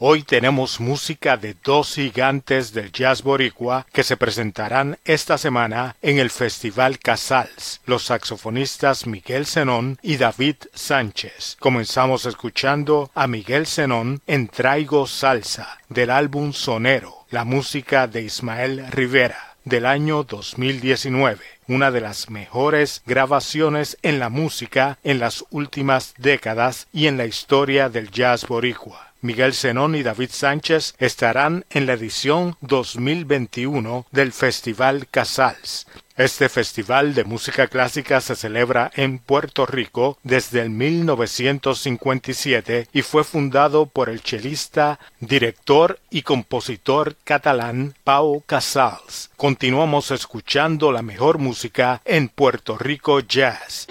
Hoy tenemos música de dos gigantes del jazz boricua que se presentarán esta semana en el Festival Casals, los saxofonistas Miguel Zenón y David Sánchez. Comenzamos escuchando a Miguel Zenón en Traigo Salsa, del álbum Sonero, la música de Ismael Rivera, del año 2019 una de las mejores grabaciones en la música en las últimas décadas y en la historia del jazz boricua. Miguel Zenón y David Sánchez estarán en la edición 2021 del Festival Casals. Este festival de música clásica se celebra en Puerto Rico desde el 1957 y fue fundado por el chelista, director y compositor catalán Pau Casals. Continuamos escuchando la mejor música en Puerto Rico Jazz.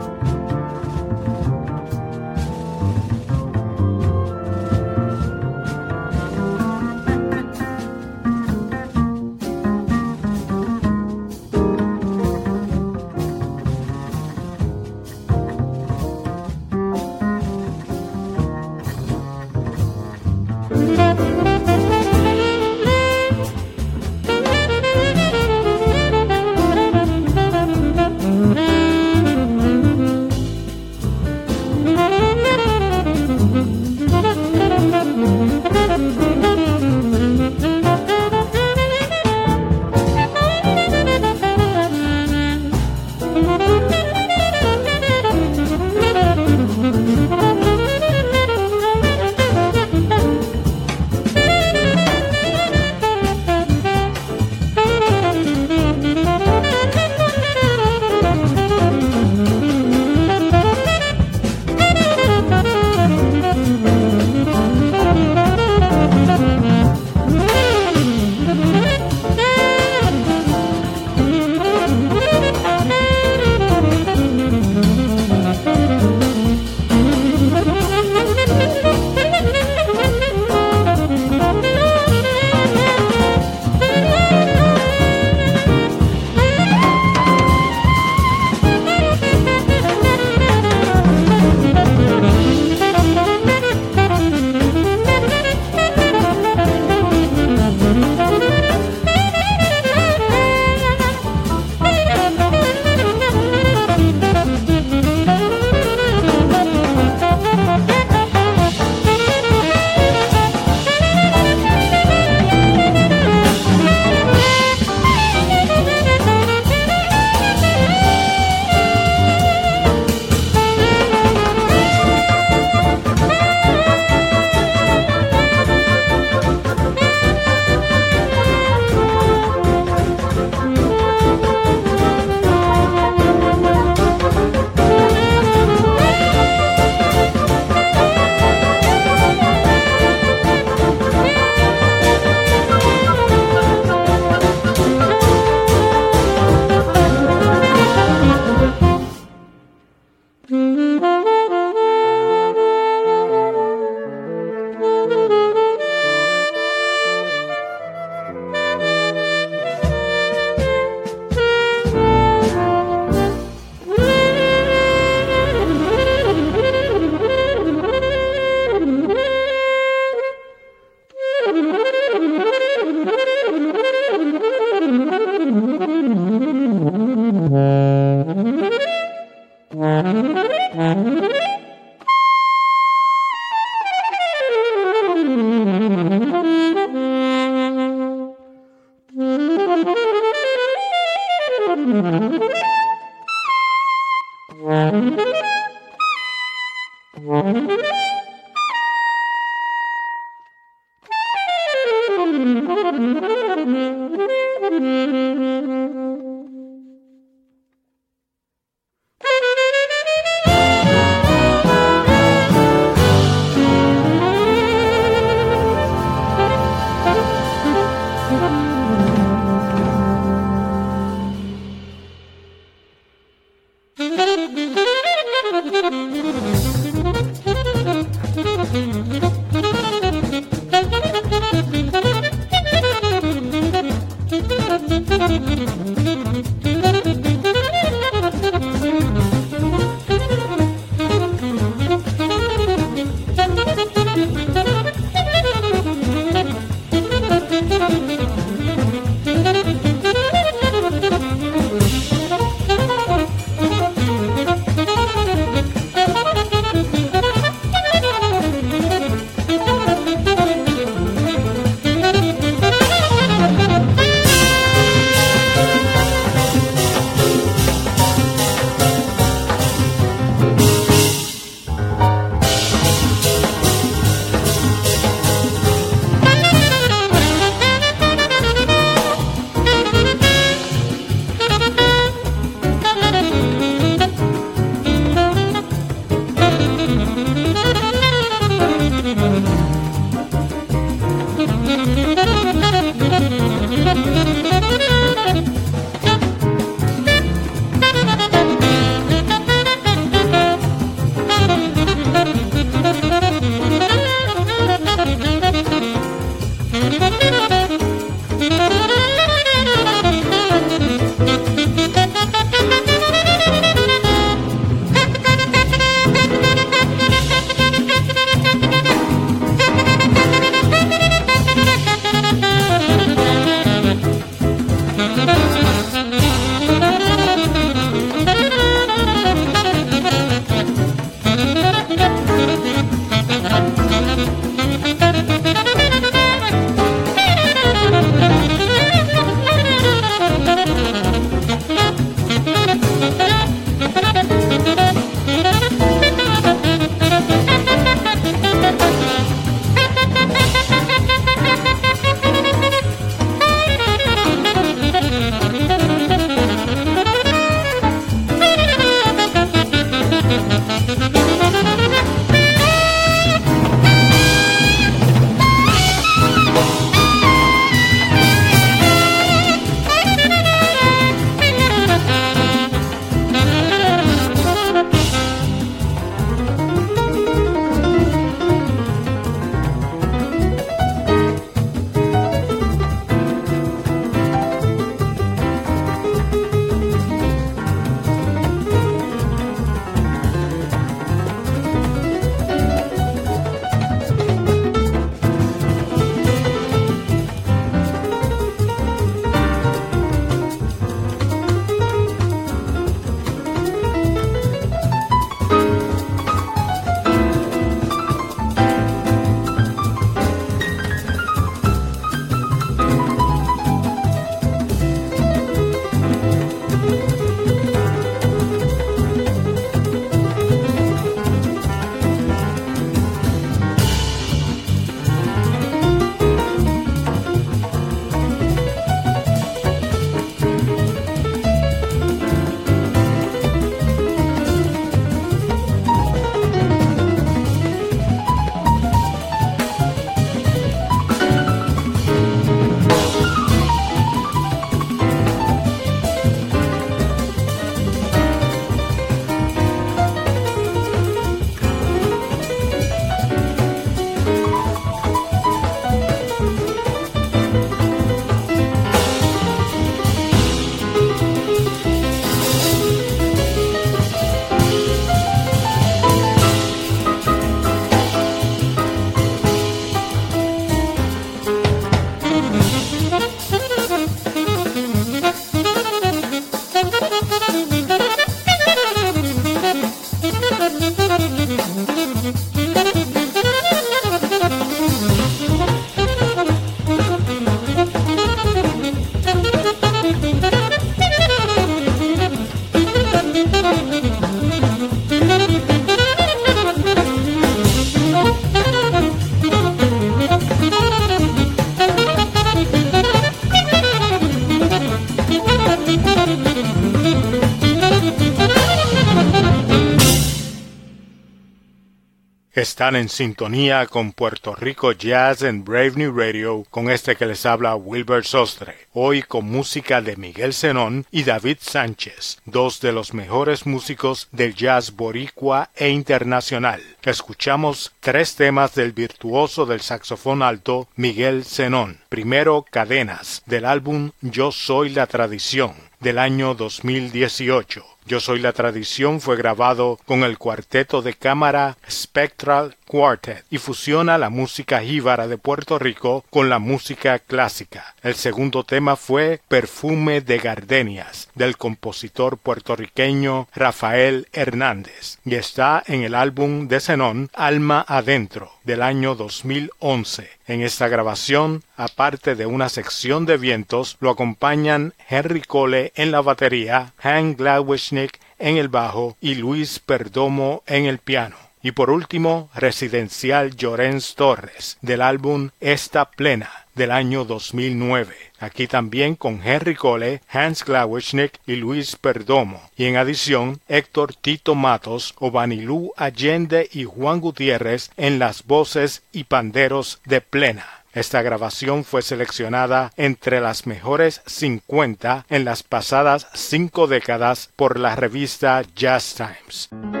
Están en sintonía con Puerto Rico Jazz en Brave New Radio con este que les habla Wilbur Sostre. Hoy con música de Miguel Zenón y David Sánchez, dos de los mejores músicos del jazz boricua e internacional. Escuchamos tres temas del virtuoso del saxofón alto Miguel Zenón. Primero, Cadenas, del álbum Yo Soy la Tradición, del año 2018. Yo Soy la Tradición fue grabado con el cuarteto de cámara Spectral Quartet y fusiona la música jíbara de Puerto Rico con la música clásica. El segundo tema fue Perfume de Gardenias del compositor puertorriqueño Rafael Hernández y está en el álbum de Zenón Alma Adentro del año 2011. En esta grabación, aparte de una sección de vientos, lo acompañan Henry Cole en la batería, Hank Gladwischnik en el bajo y Luis Perdomo en el piano. Y por último, Residencial Llorens Torres, del álbum Esta Plena, del año 2009. Aquí también con Henry Cole, Hans Glawischnik y Luis Perdomo. Y en adición, Héctor Tito Matos, Obanilú Allende y Juan Gutiérrez en las voces y panderos de Plena. Esta grabación fue seleccionada entre las mejores 50 en las pasadas cinco décadas por la revista Jazz Times.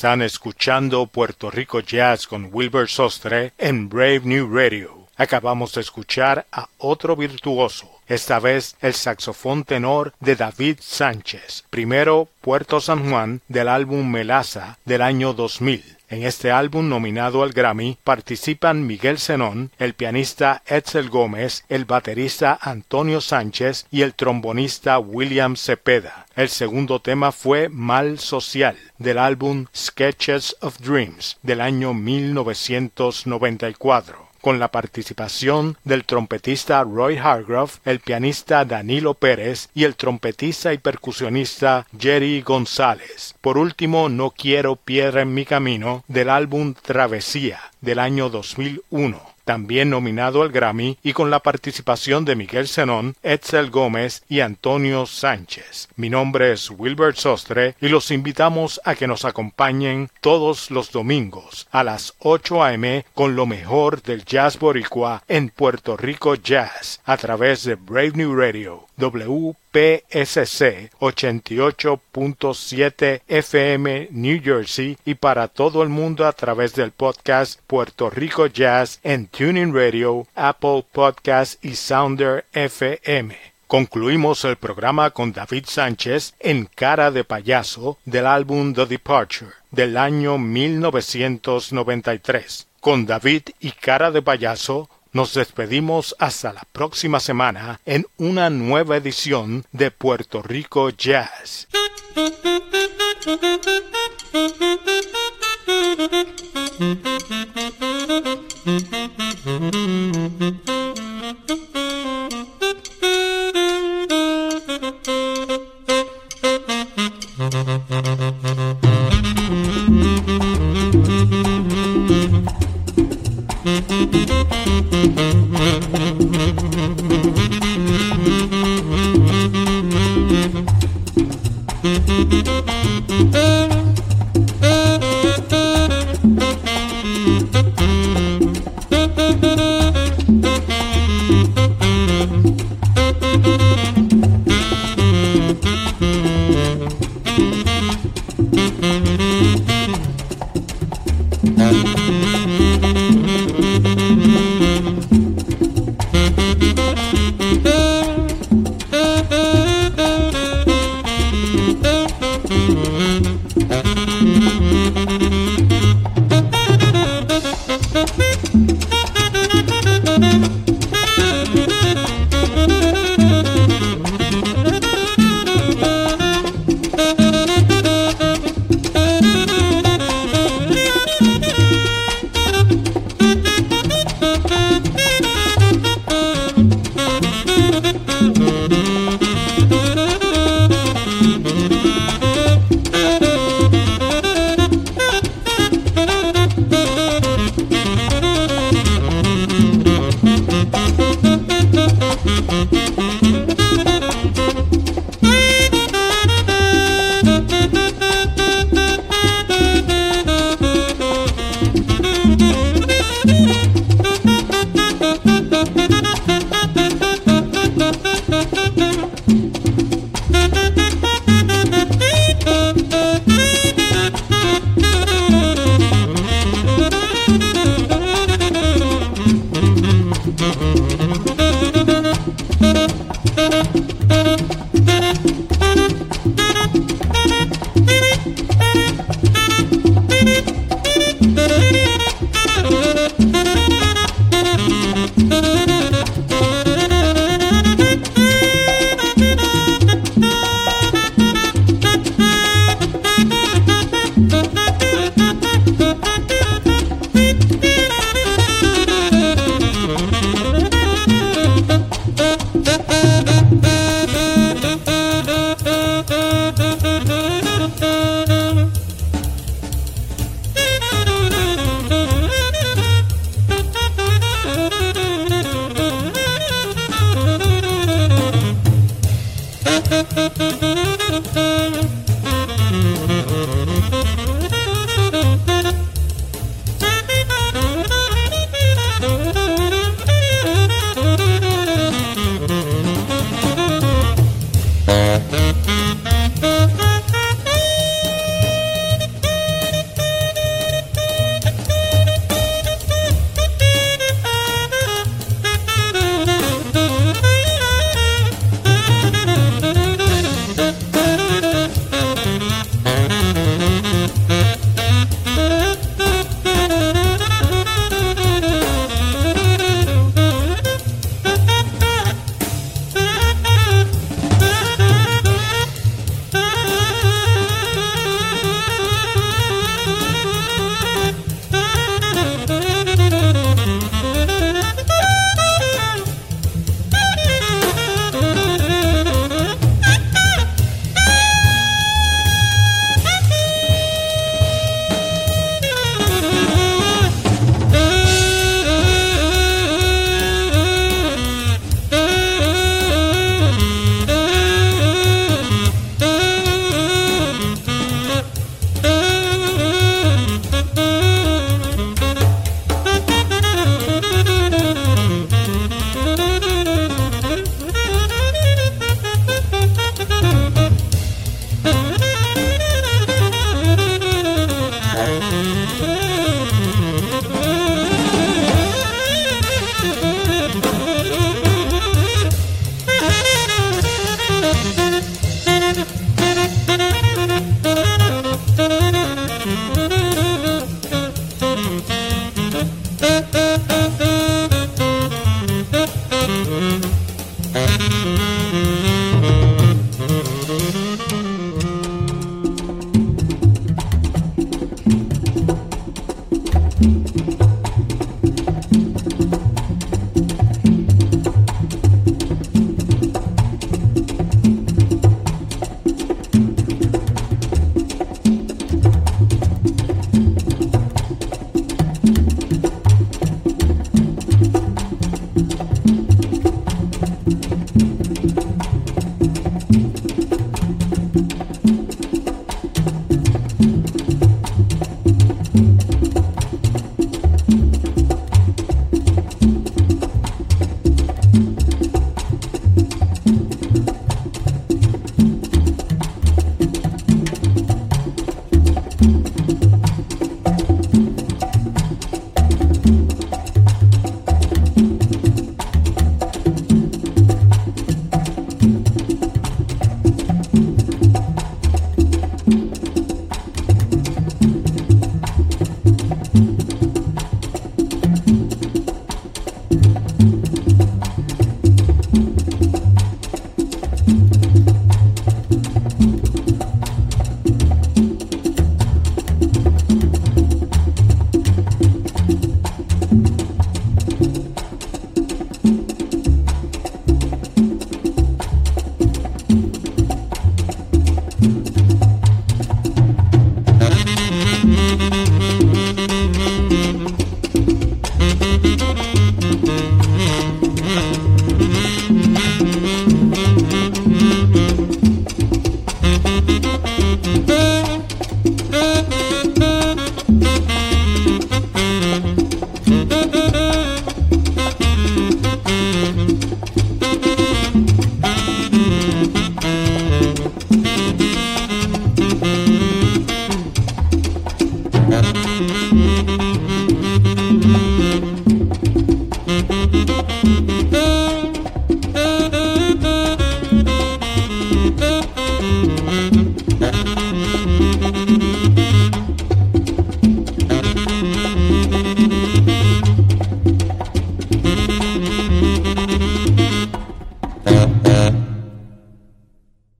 Están escuchando Puerto Rico Jazz con Wilbur Sostre en Brave New Radio. Acabamos de escuchar a otro virtuoso, esta vez el saxofón tenor de David Sánchez, primero Puerto San Juan del álbum Melaza del año 2000. En este álbum nominado al Grammy participan Miguel Zenón, el pianista Edsel Gómez, el baterista Antonio Sánchez y el trombonista William Cepeda. El segundo tema fue Mal Social, del álbum Sketches of Dreams del año 1994 con la participación del trompetista Roy Hargrove, el pianista Danilo Pérez y el trompetista y percusionista Jerry González. Por último, No quiero piedra en mi camino del álbum Travesía del año 2001 también nominado al Grammy y con la participación de Miguel Zenón, Edsel Gómez y Antonio Sánchez. Mi nombre es Wilbert Sostre y los invitamos a que nos acompañen todos los domingos a las 8 a.m. con lo mejor del jazz boricua en Puerto Rico Jazz a través de Brave New Radio WPSC 88.7 FM New Jersey y para todo el mundo a través del podcast Puerto Rico Jazz en Tuning Radio, Apple Podcast y Sounder FM. Concluimos el programa con David Sánchez en Cara de Payaso del álbum The Departure del año 1993. Con David y Cara de Payaso nos despedimos hasta la próxima semana en una nueva edición de Puerto Rico Jazz.